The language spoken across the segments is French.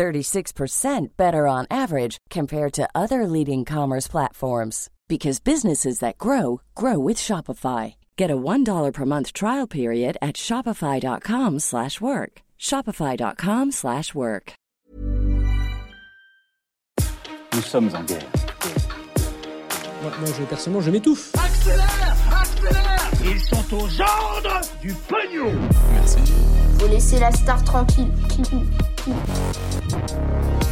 36% better on average compared to other leading commerce platforms because businesses that grow grow with Shopify. Get a $1 per month trial period at shopify.com/work. shopify.com/work. Nous sommes en guerre. Moi, moi, je, personnellement, je m'étouffe. Accélère Accélère Ils sont aux ordres du pognon Faut laisser la star tranquille. うん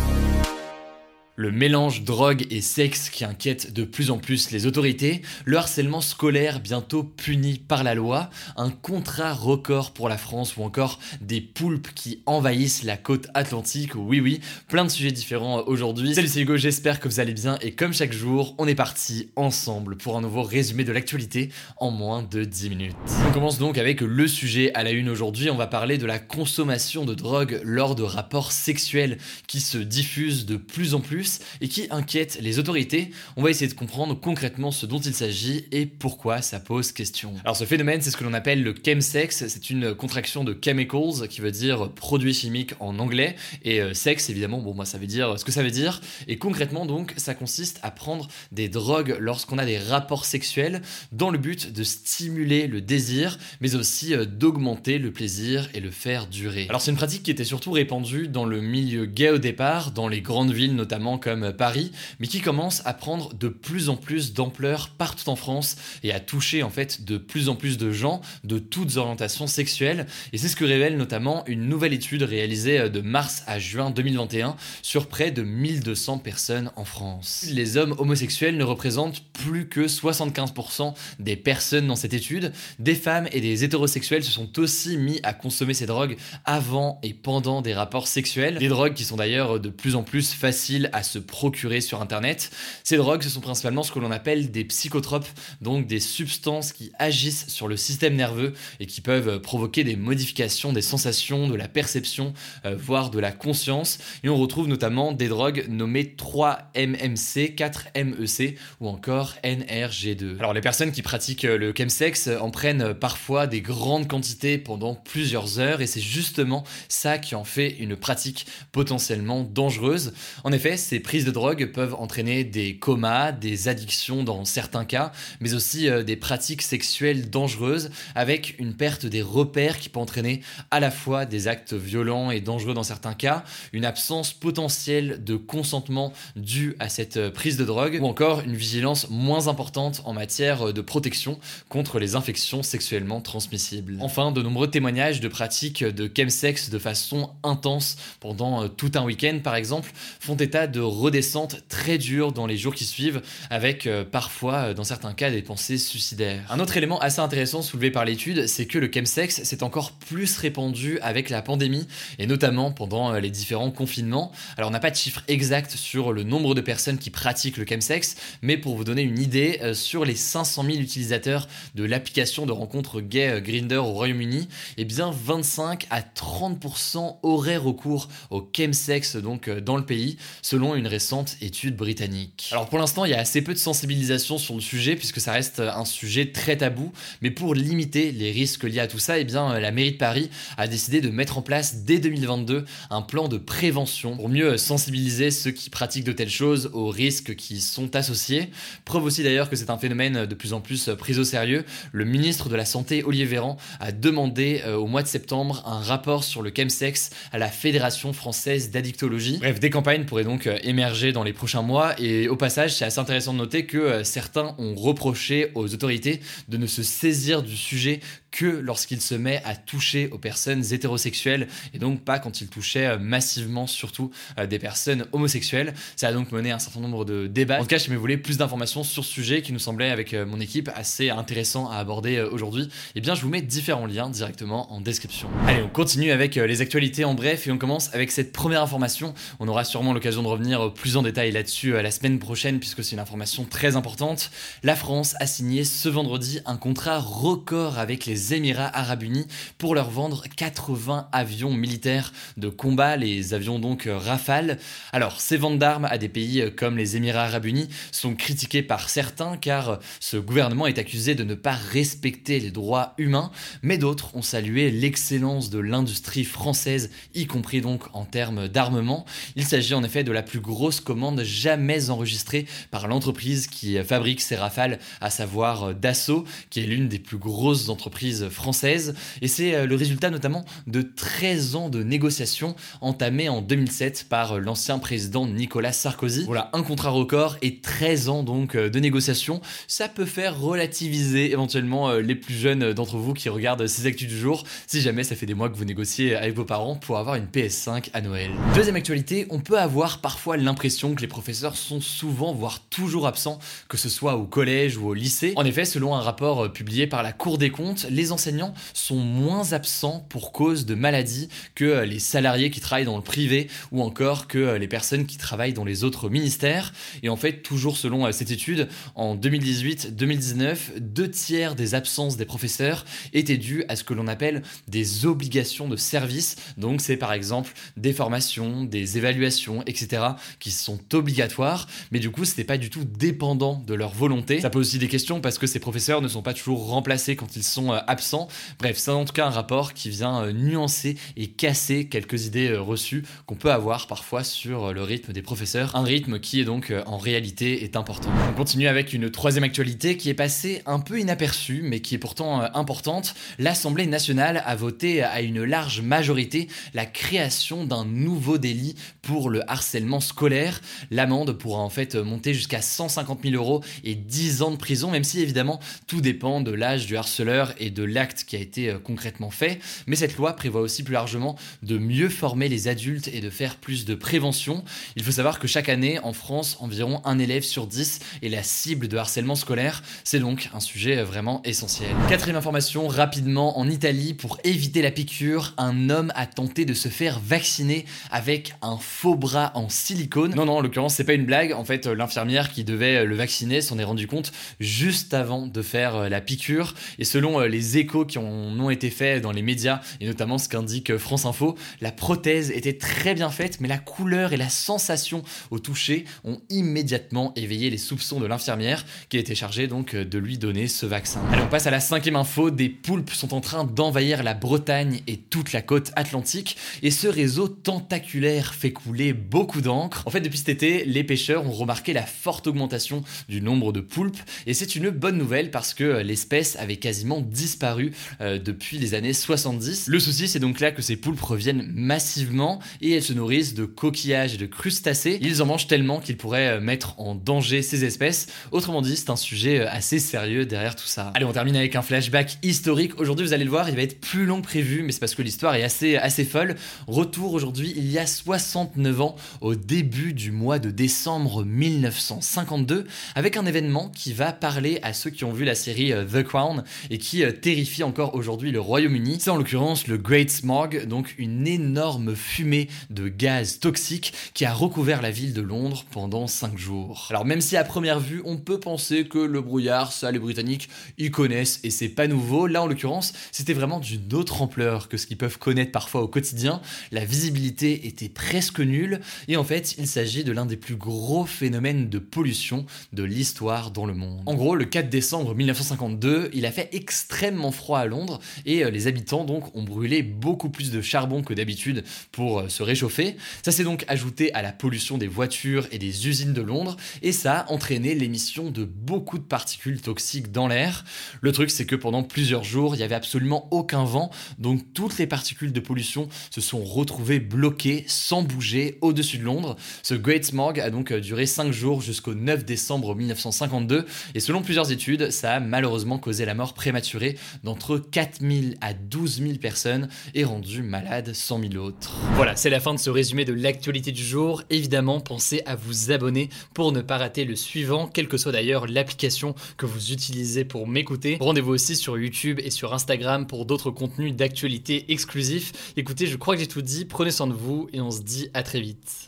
Le mélange drogue et sexe qui inquiète de plus en plus les autorités, le harcèlement scolaire bientôt puni par la loi, un contrat record pour la France ou encore des poulpes qui envahissent la côte atlantique, oui oui, plein de sujets différents aujourd'hui. Salut c'est Hugo, j'espère que vous allez bien et comme chaque jour, on est parti ensemble pour un nouveau résumé de l'actualité en moins de 10 minutes. On commence donc avec le sujet à la une aujourd'hui, on va parler de la consommation de drogue lors de rapports sexuels qui se diffusent de plus en plus et qui inquiète les autorités. On va essayer de comprendre concrètement ce dont il s'agit et pourquoi ça pose question. Alors ce phénomène, c'est ce que l'on appelle le chemsex, c'est une contraction de chemicals qui veut dire produit chimique en anglais et euh, sexe évidemment, bon moi ça veut dire ce que ça veut dire et concrètement donc ça consiste à prendre des drogues lorsqu'on a des rapports sexuels dans le but de stimuler le désir mais aussi euh, d'augmenter le plaisir et le faire durer. Alors c'est une pratique qui était surtout répandue dans le milieu gay au départ, dans les grandes villes notamment comme Paris, mais qui commence à prendre de plus en plus d'ampleur partout en France et à toucher en fait de plus en plus de gens de toutes orientations sexuelles. Et c'est ce que révèle notamment une nouvelle étude réalisée euh, de mars à juin 2021 sur près de 1200 personnes en France. Les hommes homosexuels ne représentent plus que 75% des personnes dans cette étude. Des femmes et des hétérosexuels se sont aussi mis à consommer ces drogues avant et pendant des rapports sexuels. Des drogues qui sont d'ailleurs de plus en plus faciles à se procurer sur Internet. Ces drogues, ce sont principalement ce que l'on appelle des psychotropes, donc des substances qui agissent sur le système nerveux et qui peuvent provoquer des modifications des sensations, de la perception, euh, voire de la conscience. Et on retrouve notamment des drogues nommées 3-MMC, 4-MEC ou encore NRG2. Alors les personnes qui pratiquent le chemsex en prennent parfois des grandes quantités pendant plusieurs heures et c'est justement ça qui en fait une pratique potentiellement dangereuse. En effet, ces prises de drogue peuvent entraîner des comas, des addictions dans certains cas, mais aussi euh, des pratiques sexuelles dangereuses avec une perte des repères qui peut entraîner à la fois des actes violents et dangereux dans certains cas, une absence potentielle de consentement due à cette euh, prise de drogue ou encore une vigilance moins importante en matière euh, de protection contre les infections sexuellement transmissibles. Enfin, de nombreux témoignages de pratiques de chemsex de façon intense pendant tout un week-end par exemple font état de redescente très dure dans les jours qui suivent, avec euh, parfois, euh, dans certains cas, des pensées suicidaires. Un autre élément assez intéressant soulevé par l'étude, c'est que le chemsex s'est encore plus répandu avec la pandémie, et notamment pendant euh, les différents confinements. Alors on n'a pas de chiffre exact sur le nombre de personnes qui pratiquent le chemsex, mais pour vous donner une idée, sur les 500 000 utilisateurs de l'application de rencontre gay Grinder au Royaume-Uni, eh bien 25 à 30% auraient recours au chemsex donc dans le pays, selon une récente étude britannique. Alors pour l'instant, il y a assez peu de sensibilisation sur le sujet puisque ça reste un sujet très tabou, mais pour limiter les risques liés à tout ça, eh bien la mairie de Paris a décidé de mettre en place dès 2022 un plan de prévention pour mieux sensibiliser ceux qui pratiquent de telles choses aux risques qui sont associés. Preuve aussi d'ailleurs que c'est un phénomène de plus en plus pris au sérieux. Le ministre de la Santé, Olivier Véran, a demandé euh, au mois de septembre un rapport sur le chemsex à la Fédération française d'addictologie. Bref, des campagnes pourraient donc euh, émerger dans les prochains mois. Et au passage, c'est assez intéressant de noter que euh, certains ont reproché aux autorités de ne se saisir du sujet que lorsqu'il se met à toucher aux personnes hétérosexuelles et donc pas quand il touchait euh, massivement surtout euh, des personnes homosexuelles. Ça a donc mené un certain nombre de débats. En tout cas, si vous voulez plus d'informations sur ce sujet qui nous semblait avec euh, mon équipe assez intéressant à aborder aujourd'hui, eh bien je vous mets différents liens directement en description. Allez, on continue avec les actualités en bref et on commence avec cette première information. On aura sûrement l'occasion de revenir plus en détail là-dessus la semaine prochaine puisque c'est une information très importante. La France a signé ce vendredi un contrat record avec les Émirats arabes unis pour leur vendre 80 avions militaires de combat, les avions donc euh, Rafale. Alors, ces ventes d'armes à des pays euh, comme les Émirats arabes unis sont critiquées par certains car euh, ce gouvernement est accusé de ne pas respecter les droits humains, mais d'autres ont salué l'excellence de l'industrie française, y compris donc en termes d'armement. Il s'agit en effet de la plus grosse commande jamais enregistrée par l'entreprise qui fabrique ces Rafales, à savoir Dassault, qui est l'une des plus grosses entreprises françaises. Et c'est euh, le résultat notamment de 13 ans de négociations entamées en 2007 par euh, l'ancien président Nicolas Sarkozy. Voilà, un contrat record et 13 ans donc euh, de négociations. Ça peut faire relativiser éventuellement les plus jeunes d'entre vous qui regardent ces actus du jour, si jamais ça fait des mois que vous négociez avec vos parents pour avoir une PS5 à Noël. Deuxième actualité, on peut avoir parfois l'impression que les professeurs sont souvent, voire toujours absents, que ce soit au collège ou au lycée. En effet, selon un rapport publié par la Cour des comptes, les enseignants sont moins absents pour cause de maladie que euh, les salariés qui travaillent dans le privé ou encore que euh, les personnes qui travaillent dans les autres ministères. Et en fait, toujours selon euh, cette étude, en 2018-2019, deux tiers des absences des professeurs étaient dues à ce que l'on appelle des obligations de service. Donc c'est par exemple des formations, des évaluations, etc. qui sont obligatoires, mais du coup c'était pas du tout dépendant de leur volonté. Ça pose aussi des questions parce que ces professeurs ne sont pas toujours remplacés quand ils sont absents. Bref, c'est en tout cas un rapport qui vient euh, nuancer et casser quelques idées euh, reçues qu'on peut avoir parfois sur euh, le rythme des professeurs. Un rythme qui est donc en réalité est important. On continue avec une troisième actualité qui est passée un peu inaperçue mais qui est pourtant importante. L'Assemblée nationale a voté à une large majorité la création d'un nouveau délit pour le harcèlement scolaire. L'amende pourra en fait monter jusqu'à 150 000 euros et 10 ans de prison, même si évidemment tout dépend de l'âge du harceleur et de l'acte qui a été euh, concrètement fait, mais cette loi prévoit aussi plus largement de mieux former les adultes et de faire plus de prévention. Il faut savoir que chaque année, en France, environ un élève sur dix est la cible de harcèlement scolaire. C'est donc un sujet euh, vraiment essentiel. Quatrième information, rapidement, en Italie, pour éviter la piqûre, un homme a tenté de se faire vacciner avec un faux bras en silicone. Non, non, en l'occurrence, c'est pas une blague. En fait, l'infirmière qui devait le vacciner s'en est rendu compte juste avant de faire euh, la piqûre. Et selon les échos qui ont ont été faits dans les médias, et notamment ce qu'indique France Info, la prothèse était très bien faite, mais la couleur et la sensation au toucher ont immédiatement éveillé les soupçons de l'infirmière qui été chargée donc de lui donner ce vaccin. Allez, on passe à la cinquième info, des poulpes sont en train d'envahir la Bretagne et toute la côte atlantique, et ce réseau tentaculaire fait couler beaucoup d'encre. En fait, depuis cet été, les pêcheurs ont remarqué la forte augmentation du nombre de poulpes, et c'est une bonne nouvelle parce que l'espèce avait quasiment disparu euh, depuis les années 70. Le souci, c'est donc là que ces poulpes reviennent massivement et elles se nourrissent de coquillages et de crustacés. Ils en mangent tellement qu'ils pourraient euh, mettre en danger ces espèces. Autrement dit, c'est un sujet euh, assez sérieux derrière tout ça. Allez, on termine avec un flashback historique. Aujourd'hui, vous allez le voir, il va être plus long que prévu, mais c'est parce que l'histoire est assez, assez folle. Retour aujourd'hui, il y a 69 ans, au début du mois de décembre 1952, avec un événement qui va parler à ceux qui ont vu la série The Crown et qui terrifie encore aujourd'hui le Royaume-Uni. C'est en l'occurrence le Great Smog, donc une énorme fumée de gaz toxique qui a recouvert la ville de Londres pendant 5 jours. Alors même si à première vue on peut penser que le brouillard, ça les Britanniques y connaissent et c'est pas nouveau, là en l'occurrence c'était vraiment d'une autre ampleur que ce qu'ils peuvent connaître parfois au quotidien. La visibilité était presque nulle et en fait il s'agit de l'un des plus gros phénomènes de pollution de l'histoire dans le monde. En gros le 4 décembre 1952 il a fait extrêmement froid à Londres et euh, les habitants donc ont brûlé beaucoup plus de charbon que d'habitude pour euh, se réchauffer. Ça s'est donc ajouté à la pollution des voitures et des usines de Londres et ça a entraîné l'émission de beaucoup de particules toxiques dans l'air. Le truc c'est que pendant plusieurs jours il n'y avait absolument aucun vent donc toutes les particules de pollution se sont retrouvées bloquées sans bouger au-dessus de Londres. Ce Great Smog a donc euh, duré 5 jours jusqu'au 9 décembre 1952 et selon plusieurs études ça a malheureusement causé la mort prématurée d'entre 4000 à 12 000 personnes et rendu malade 100 000 autres. Voilà, c'est la fin de ce résumé de l'actualité du jour. Évidemment, pensez à vous abonner pour ne pas rater le suivant, quelle que soit d'ailleurs l'application que vous utilisez pour m'écouter. Rendez-vous aussi sur YouTube et sur Instagram pour d'autres contenus d'actualité exclusifs. Écoutez, je crois que j'ai tout dit, prenez soin de vous et on se dit à très vite.